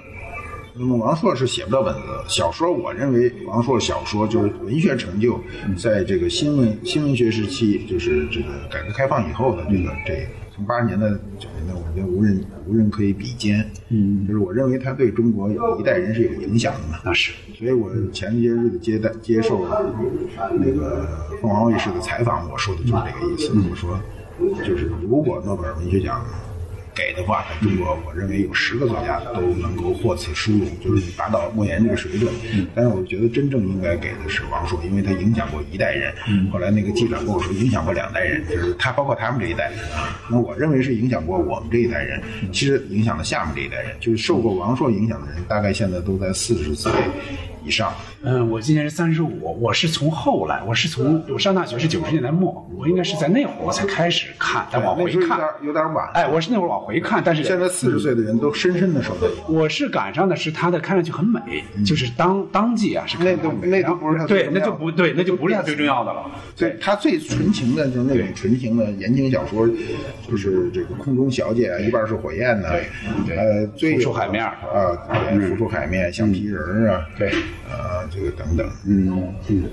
S1: 那么王朔是写不了文字小说。我认为王朔小说就是文学成就，在这个新闻新闻学时期，就是这个改革开放以后的这个这从八十年代九十年代，我觉得无人无人可以比肩。嗯，就是我认为他对中国一代人是有影响的嘛。
S2: 那是。
S1: 所以我前些日子接待接受那个凤凰卫视的采访，我说的就是这个意思。我说，就是如果诺贝尔文学奖给的话，在中国，我认为有十个作家都能够获此殊荣，就是达到莫言这个水准。但是我觉得真正应该给的是王朔，因为他影响过一代人。后来那个记者跟我说，影响过两代人，就是他包括他们这一代。那我认为是影响过我们这一代人，其实影响了下面这一代人，就是受过王朔影响的人，大概现在都在四十岁以上。
S2: 嗯，我今年是三十五，我是从后来，我是从我上大学是九十年代末，我应该是在那会儿我才开始看，但往回看
S1: 有点，有点晚。
S2: 哎，我是那会儿往回看，但是
S1: 现在四十岁的人都深深的受到影响。
S2: 我是赶上的是他的看上去很美，就是当当季啊是
S1: 那都那都不是他最
S2: 对，那就不对，那就不是他最重要的了。
S1: 对他最纯情的就是那种纯情的言情小说，就是这个空中小姐啊，一半是火焰呐，
S2: 对。对。
S1: 呃，最
S2: 浮出海面。
S1: 啊，浮出海面，橡皮人儿啊，
S2: 对，
S1: 呃，这个等等，
S2: 嗯嗯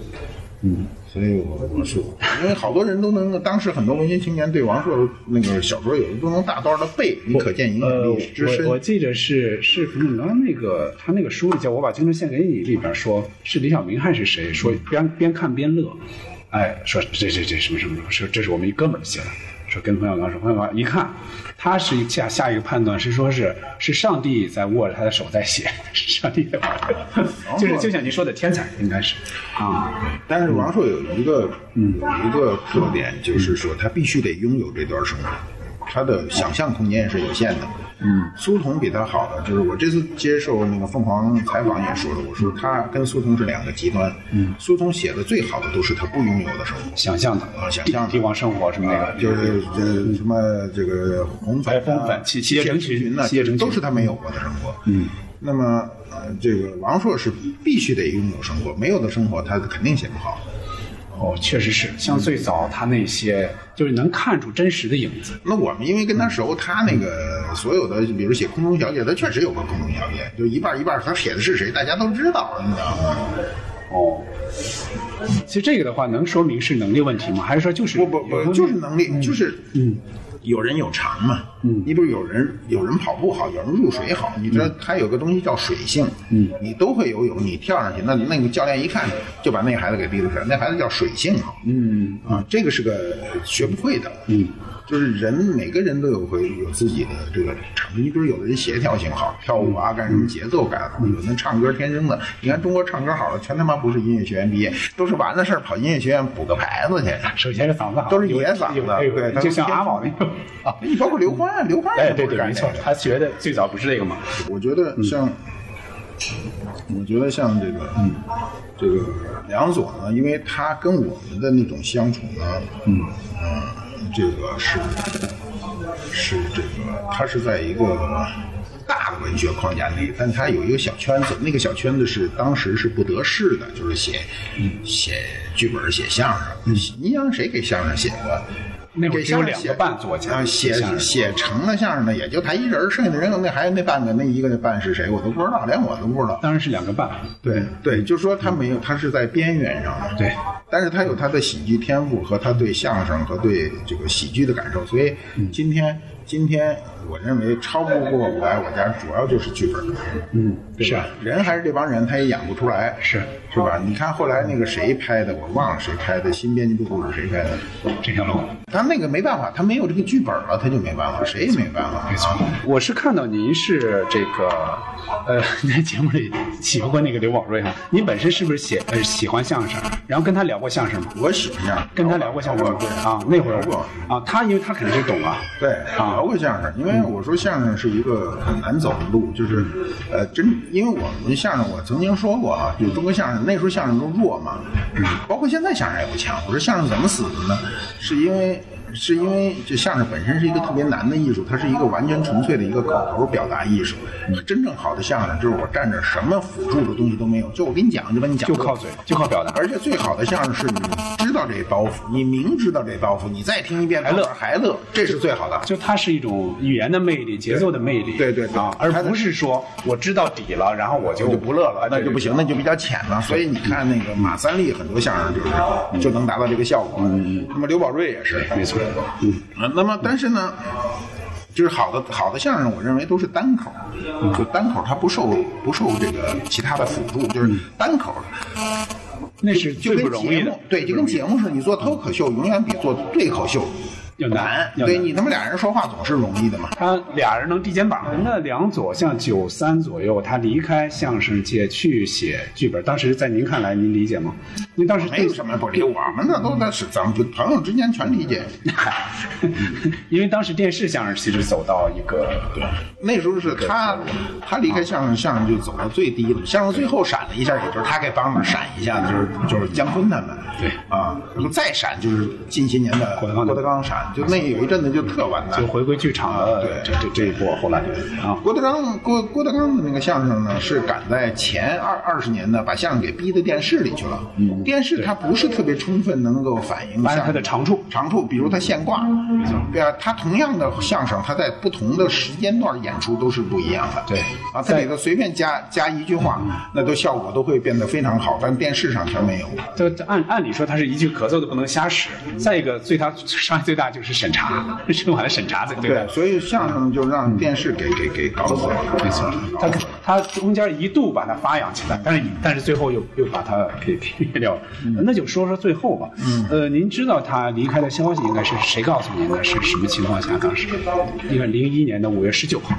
S2: 嗯，
S1: 所以我我是因为好多人都能够，当时很多文学青年对王朔那个小说有的都能大段的背，你可见影响
S2: 呃，
S1: 力之深
S2: 我。我记得是是可能那个他那个书里叫《我把青春献给你》里边说，是李小明还是谁？说边边看边乐，哎，说这这这什么什么，说这是我们一哥们儿写的，说跟冯小刚说，冯小刚一看，他是下下一个判断是说是是上帝在握着他的手在写，是上帝在握着，就是就像您说的天才应该是啊，
S1: 但是王朔有一个有一个特点，就是说他必须得拥有这段生活，他的想象空间是有限的。嗯，苏童比他好的就是我这次接受那个凤凰采访也说了，我说他跟苏童是两个极端。嗯，苏童写的最好的都是他不拥有的生活。
S2: 想象的
S1: 啊想象
S2: 帝王生活什么那个，
S1: 就是这什么这个红粉、啊、
S2: 哎红粉七七叶成群七叶成群
S1: 都是他没有过的生活。嗯，那么呃，这个王朔是必须得拥有生活，没有的生活他肯定写不好。
S2: 哦，确实是，像最早他那些，就是能看出真实的影子。
S1: 那我们因为跟他熟，他那个所有的，比如写空中小姐，他确实有个空中小姐，就一半一半，他写的是谁，大家都知道，你知道吗？
S2: 哦，其实这个的话，能说明是能力问题吗？还是说就是
S1: 不不不，就是能力，就是
S2: 嗯，
S1: 有人有长嘛，嗯，你比如有人有人跑步好，有人入水好，你知道他有个东西叫水性，嗯，你都会游泳，你跳上去，那那个教练一看就把那个孩子给逼出来，那孩子叫水性好，
S2: 嗯。
S1: 啊，这个是个学不会的，
S2: 嗯，
S1: 就是人每个人都有会有自己的这个长处，你比如有的人协调性好，跳舞啊干什么节奏感好，有的人唱歌天生的，你看中国唱歌好的全他妈不是音乐学院毕业，都是完了事儿跑音乐学院补个牌子去。
S2: 首先是嗓子好，
S1: 都是野嗓子对他
S2: 就像
S1: 都
S2: 阿宝那个啊，
S1: 你包括刘欢，刘欢
S2: 哎，
S1: 也
S2: 对对，没错他学的最早不是这个嘛？
S1: 我觉得像，我觉得像这个，嗯，这个梁左呢，因为他跟我们的那种相处呢，嗯这个是是这个，他是在一个大的文学框架内，但它有一个小圈子，那个小圈子是当时是不得势的，就是写写剧本、写相声。你让谁给相声写过？
S2: 那会儿只有两个半作家
S1: 啊，写写成了相声的也就他一人，剩下的人那还有那半个，那一个那半是谁我都不知道，连我都不知道。
S2: 当然是两个半。
S1: 对对，就说他没有，他是在边缘上的。
S2: 对，
S1: 但是他有他的喜剧天赋和他对相声和对这个喜剧的感受，所以今天今天我认为超不过我爱我家，主要就是剧本。
S2: 嗯，是
S1: 对吧？人还是这帮人，他也演不出来，
S2: 是
S1: 是吧？你看后来那个谁拍的，我忘了谁拍的《新编辑部故事》谁拍的，
S2: 这条路。
S1: 他那个没办法，他没有这个剧本了，他就没办法，谁也没办法。
S2: 没错，我是看到您是这个，呃，在节目里喜欢过那个刘宝瑞哈。您本身是不是喜呃喜欢相声？然后跟他聊过相声吗？
S1: 我喜欢相声，
S2: 跟他聊过相声吗？
S1: 对
S2: 啊，那会儿
S1: 过
S2: 啊，他因为他肯定是懂啊。
S1: 对，
S2: 啊
S1: 聊过相声，因为我说相声是一个很难走的路，就是，呃，真，因为我们相声我曾经说过啊，就中国相声那时候相声都弱嘛，包括现在相声也不强。我说相声怎么死的呢？是因为。是因为这相声本身是一个特别难的艺术，它是一个完全纯粹的一个口头表达艺术。你真正好的相声就是我站着什么辅助的东西都没有，就我跟你讲，就跟你讲，
S2: 就靠嘴，就靠表达。
S1: 而且最好的相声是你知道这包袱，你明知道这包袱，你再听一遍
S2: 还乐
S1: 还乐，这是最好的。
S2: 就它是一种语言的魅力，节奏的魅力。
S1: 对对对
S2: 啊，而不是说我知道底了，然后我就
S1: 就不乐了，那就不行，那就比较浅了。所以你看那个马三立很多相声就是就能达到这个效果。那么刘宝瑞也是，
S2: 没错。
S1: 嗯，那么但是呢，就是好的好的相声，我认为都是单口，就单口它不受不受这个其他的辅助，就是单口。
S2: 那是最
S1: 就跟
S2: 不容易的
S1: 节目。对，就跟节目似的，你做脱口秀永远比做对口秀
S2: 要难
S1: 对你他妈俩人说话总是容易的嘛。
S2: 他俩人能递肩膀。那梁左像九三左右，他离开相声界去写剧本，当时在您看来，您理解吗？您当时
S1: 没有什么不理，我们那都那是咱们就朋友之间全理解。
S2: 因为当时电视相声其实走到一个对
S1: 那时候是他，他离开相声，相声就走到最低了。相声最后闪了一下，也就是他给帮着闪一下，就是就是姜昆他们。
S2: 对
S1: 啊，然后再闪就是近些年的
S2: 郭德纲
S1: 郭就那有一阵子就特完蛋
S2: 就。回归剧场了
S1: 对
S2: 这这这一波，后来啊，
S1: 郭德纲郭郭德纲的那个相声呢，是赶在前二二十年呢，把相声给逼到电视里去了。嗯，电视它不是特别充分能够反映相声
S2: 它的长处。
S1: 长处，比如他现挂，对啊，他同样的相声，他在不同的时间段演出都是不一样的。
S2: 对
S1: 啊，他里头随便加加一句话，那都效果都会变得非常好，但电视上全没有。
S2: 这这按按理说，他是一句咳嗽都不能瞎使。再一个，最他伤害最大就是审查，春晚的审查最对
S1: 对，所以相声就让电视给给给搞死了。
S2: 没错，他他中间一度把它发扬起来，但是但是最后又又把它给给灭掉了。那就说说最后吧。嗯，呃，您知道他离开的消息应该是谁告诉您的？是什么情况下？当时应该零一年的五月十九号。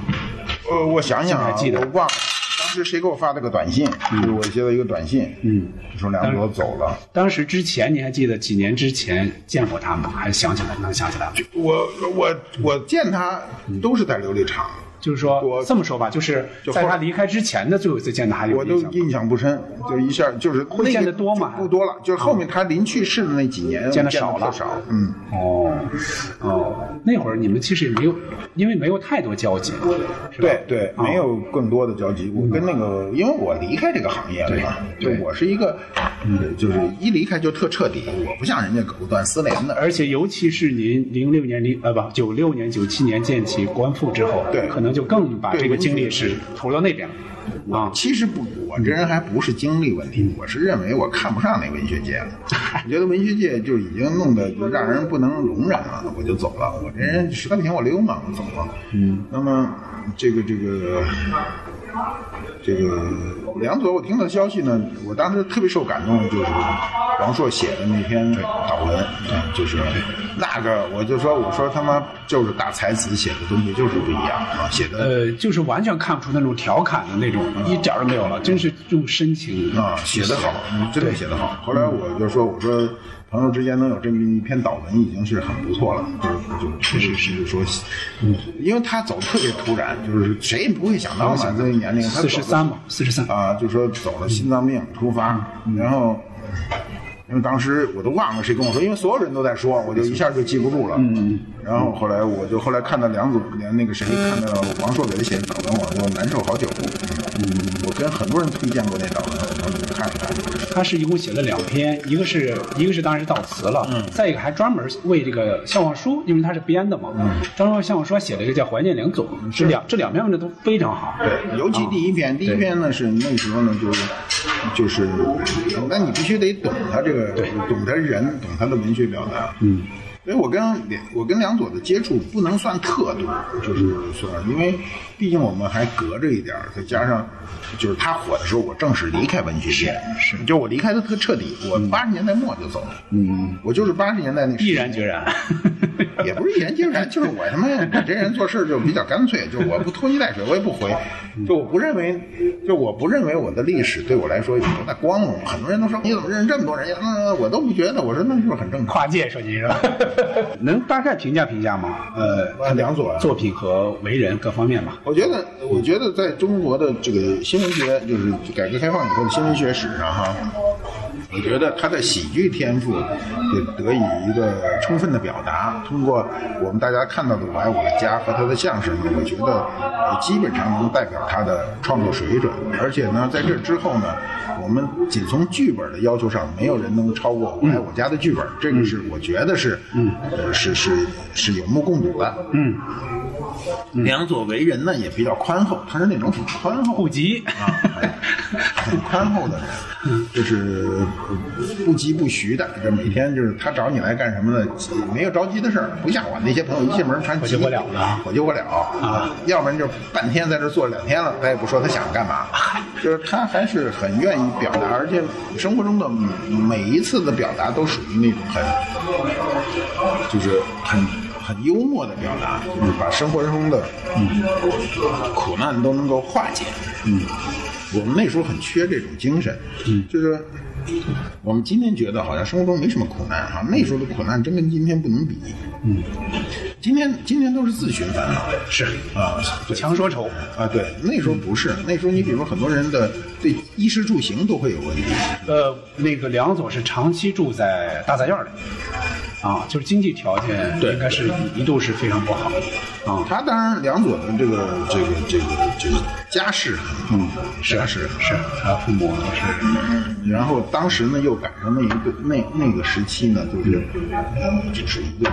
S1: 呃，我想想啊，
S2: 还记得
S1: 我忘了当时谁给我发了个短信，就是我接到一个短信，嗯，说梁博走了。
S2: 当时之前你还记得几年之前见过他吗？还想起来能想起来吗？
S1: 我我我见他都是在琉璃厂，
S2: 就是说
S1: 我
S2: 这么说吧，就是在他离开之前的最后一次见他，还有
S1: 我都
S2: 印象
S1: 不深，就一下就是
S2: 会见的多吗？
S1: 不多了，就是后面他临去世的那几年
S2: 见得
S1: 得
S2: 少了
S1: 少，嗯。
S2: 哦哦，那会儿你们其实也没有，因为没有太多交集，
S1: 对对，没有更多的交集。我跟那个，因为我离开这个行业了嘛，就
S2: 对。
S1: 我是一个，呃就是一离开就特彻底，我不像人家藕断丝连的。
S2: 而且尤其是您零六年零呃不九六年九七年建起国安附之后，
S1: 对
S2: 可能就更把这个精力是投到那边了啊。
S1: 其实不，我这人还不是精力问题，我是认为我看不上那文学界了。我觉得文学界就已经弄得就让人不能容忍了，我就走了。我这人实在不行我溜嘛，我走了。嗯，那么这个这个。这个梁左，我听到消息呢，我当时特别受感动，就是王朔写的那篇导文，啊，就是那个，我就说，我说他妈就是大才子写的东西就是不一样啊，写的
S2: 呃，就是完全看不出那种调侃的那种，一点都没有了，真是用深情
S1: 啊，写的好，嗯真的写的好。后来我就说，我说朋友之间能有这么一篇导文，已经是很不错了。就就是是说，嗯，因为他走得特别突然，就是谁也不会想到嘛，这个年龄他
S2: 四十三嘛，四十三。
S1: 啊，就说走了心脏病突发，然后因为当时我都忘了谁跟我说，因为所有人都在说，我就一下就记不住了。嗯，然后后来我就后来看到梁祖那个谁看到王朔给他写的导文，我就难受好久。嗯，我跟很多人推荐过那导文。
S2: 他是一共写了两篇，一个是一个是当时悼词了，嗯，再一个还专门为这个笑忘书，因为他是编的嘛，嗯，专门为笑忘书写了一个叫怀念梁总，这两这两篇文章都非常好。
S1: 对，尤其第一篇，第一篇呢是那时候呢就是就是，那你必须得懂他这个，懂他人，懂他的文学表达，嗯。所以我跟梁我跟梁左的接触不能算特多，就是算，因为毕竟我们还隔着一点再加上就是他火的时候，我正式离开文学界，
S2: 是，
S1: 就我离开的特彻底，我八十年代末就走了，嗯，我就是八十年代那
S2: 毅然决然，
S1: 也不是毅然决然，就是我他妈我这人做事就比较干脆，就我不拖泥带水，我也不回，就我不认为，就我不认为我的历史对我来说有多大光荣。很多人都说你怎么认识这么多人？嗯，我都不觉得，我说那就是很正常。
S2: 跨界设计是吧？能大概评价评价吗？
S1: 呃，梁左
S2: 作品和为人各方面吧。
S1: 我觉得，我觉得在中国的这个新闻学，就是改革开放以后的新闻学史上，哈。我觉得他的喜剧天赋得得以一个充分的表达。通过我们大家看到的《我爱我的家》和他的相声呢，我觉得基本上能代表他的创作水准。而且呢，在这之后呢，我们仅从剧本的要求上，没有人能超过《我爱我家》的剧本。这个是我觉得是，嗯，是是是有目共睹的。嗯。梁左为人呢也比较宽厚，他是那种很宽厚、
S2: 不急
S1: 啊，很宽厚的人，就是不急不徐的。就每天就是他找你来干什么呢？没有着急的事儿，不像我那些朋友一进门全
S2: 火急不了的，
S1: 我救不了啊。要不然就半天在这坐两天了，他也不说他想干嘛。就是他还是很愿意表达，而且生活中的每一次的表达都属于那种很，就是很。很幽默的表达，就是把生活中的嗯苦难都能够化解。嗯，我们那时候很缺这种精神。嗯，就是我们今天觉得好像生活中没什么苦难哈，那时候的苦难真跟今天不能比。嗯，今天今天都是自寻烦恼。
S2: 是啊，强说愁
S1: 啊。对，那时候不是，那时候你比如说很多人的对衣食住行都会有问题。
S2: 呃，那个梁总是长期住在大杂院里。啊，就是经济条件应该是一度是非常不好的，
S1: 啊，他当然两左的这个这个这个这个家世，嗯，家世
S2: 是，他父母是，
S1: 然后当时呢又赶上那一个那那个时期呢，就是就是一个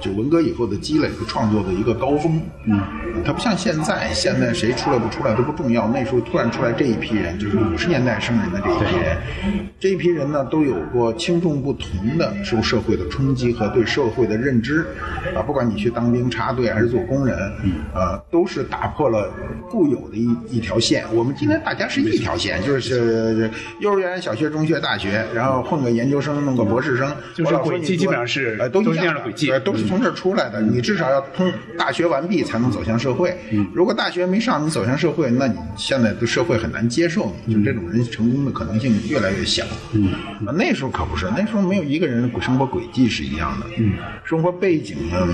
S1: 就文革以后的积累和创作的一个高峰，嗯，他不像现在，现在谁出来不出来都不重要，那时候突然出来这一批人，就是五十年代生人的这一批人，这一批人呢都有过轻重不同的受社会的冲击。和对社会的认知，啊，不管你去当兵插队还是做工人，呃，都是打破了固有的一一条线。我们今天大家是一条线，就是幼儿园、小学、中学、大学，然后混个研究生，弄个博士生，
S2: 就是轨迹基本上是
S1: 都
S2: 一样的轨迹，
S1: 都是从这儿出来的。你至少要通大学完毕才能走向社会。如果大学没上，你走向社会，那你现在的社会很难接受你，就这种人成功的可能性越来越小。嗯，那时候可不是，那时候没有一个人生活轨迹是一样。样的，嗯，生活背景呢，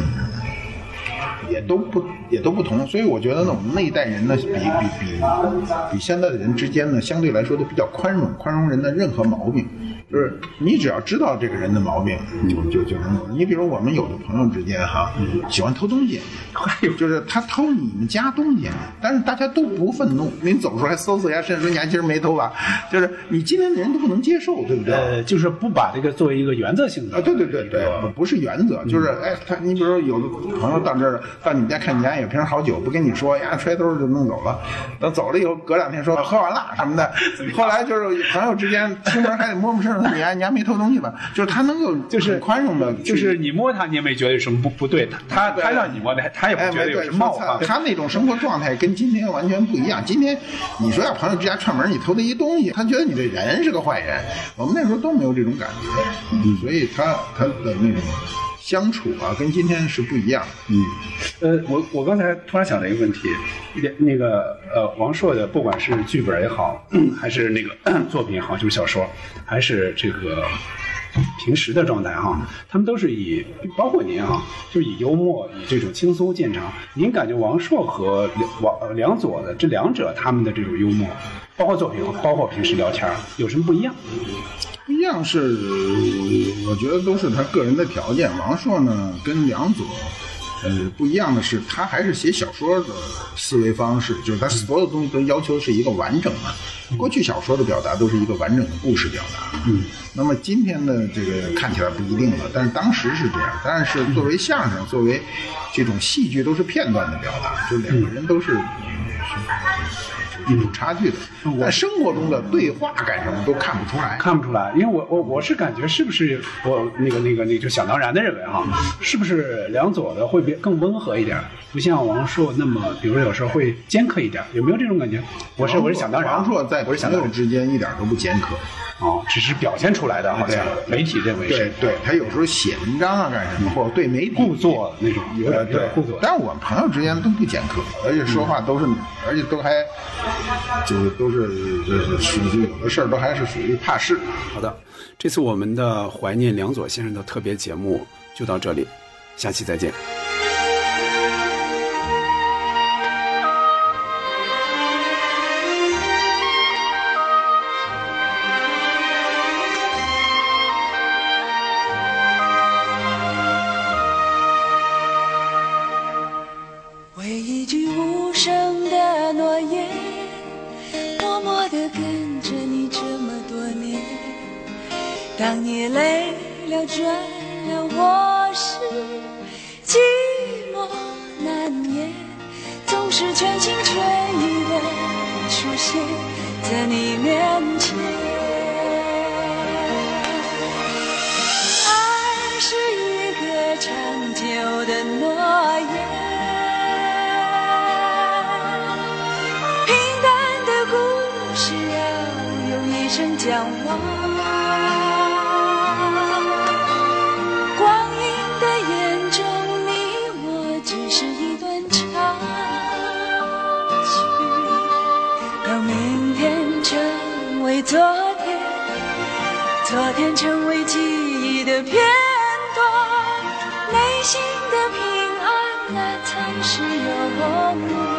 S1: 也都不也都不同，所以我觉得呢，我们那一代人呢，比比比比现在的人之间呢，相对来说都比较宽容，宽容人的任何毛病。就是你只要知道这个人的毛病，就就就能。你比如我们有的朋友之间哈，喜欢偷东西，就是他偷你们家东西，但是大家都不愤怒。您走出来搜索一下，甚至说你还今儿没偷吧？就是你今天的人都不能接受，对不对？
S2: 呃，就是不把这个作为一个原则性的
S1: 啊，对对对对，不是原则，就是哎，他你比如说有的朋友到这儿到你们家看你家有瓶好酒，不跟你说呀，揣兜就弄走了。等走了以后，隔两天说喝完了什么的，后来就是朋友之间出门还得摸摸身。你还你还没偷东西吧？就是他能够
S2: 就是
S1: 宽容的，
S2: 就是你摸他，你也没觉得有什么不不对。他他让你摸的，他也不觉得有什么冒犯。
S1: 他那种生活状态跟今天完全不一样。今天你说要朋友之家串门，你偷他一东西，他觉得你这人是个坏人。我们那时候都没有这种感觉，所以他他的那种。相处啊，跟今天是不一样。
S2: 嗯，呃，我我刚才突然想到一个问题，那个呃，王朔的不管是剧本也好，还是那个作品也好，就是小说，还是这个平时的状态哈，他们都是以包括您哈，就以幽默、以这种轻松见长。您感觉王朔和王梁左的这两者他们的这种幽默，包括作品，包括平时聊天，有什么不一样？
S1: 不一样是，我觉得都是他个人的条件。王朔呢，跟梁左。呃，不一样的是，他还是写小说的思维方式，就是他所有东西都要求是一个完整的。过去小说的表达都是一个完整的故事表达。
S2: 嗯。
S1: 那么今天的这个看起来不一定了，但是当时是这样。但是作为相声，作为这种戏剧，都是片段的表达，就两个人都是。有差距的，在生活中的对话干什么都看不出来，
S2: 看不出来。因为我我我是感觉是不是我那个那个那就想当然的认为哈，是不是梁左的会比更温和一点，不像王朔那么，比如有时候会尖刻一点，有没有这种感觉？我是我是想当然。
S1: 王朔在朋友之间一点都不尖刻。
S2: 哦，只是表现出来的，好像媒体认为是。
S1: 对对，他有时候写文章啊干什么，或者对媒体
S2: 故作那种，有点对故作。
S1: 但是我们朋友之间都不尖刻，而且说话都是，而且都还，就都是都是属于有的事儿都还是属于怕事。
S2: 好的，这次我们的怀念梁左先生的特别节目就到这里，下期再见。
S3: 出现在你面前。爱是一个长久的诺言，平淡的故事要用一生讲完。变成为记忆的片段，内心的平安，那才是永恒。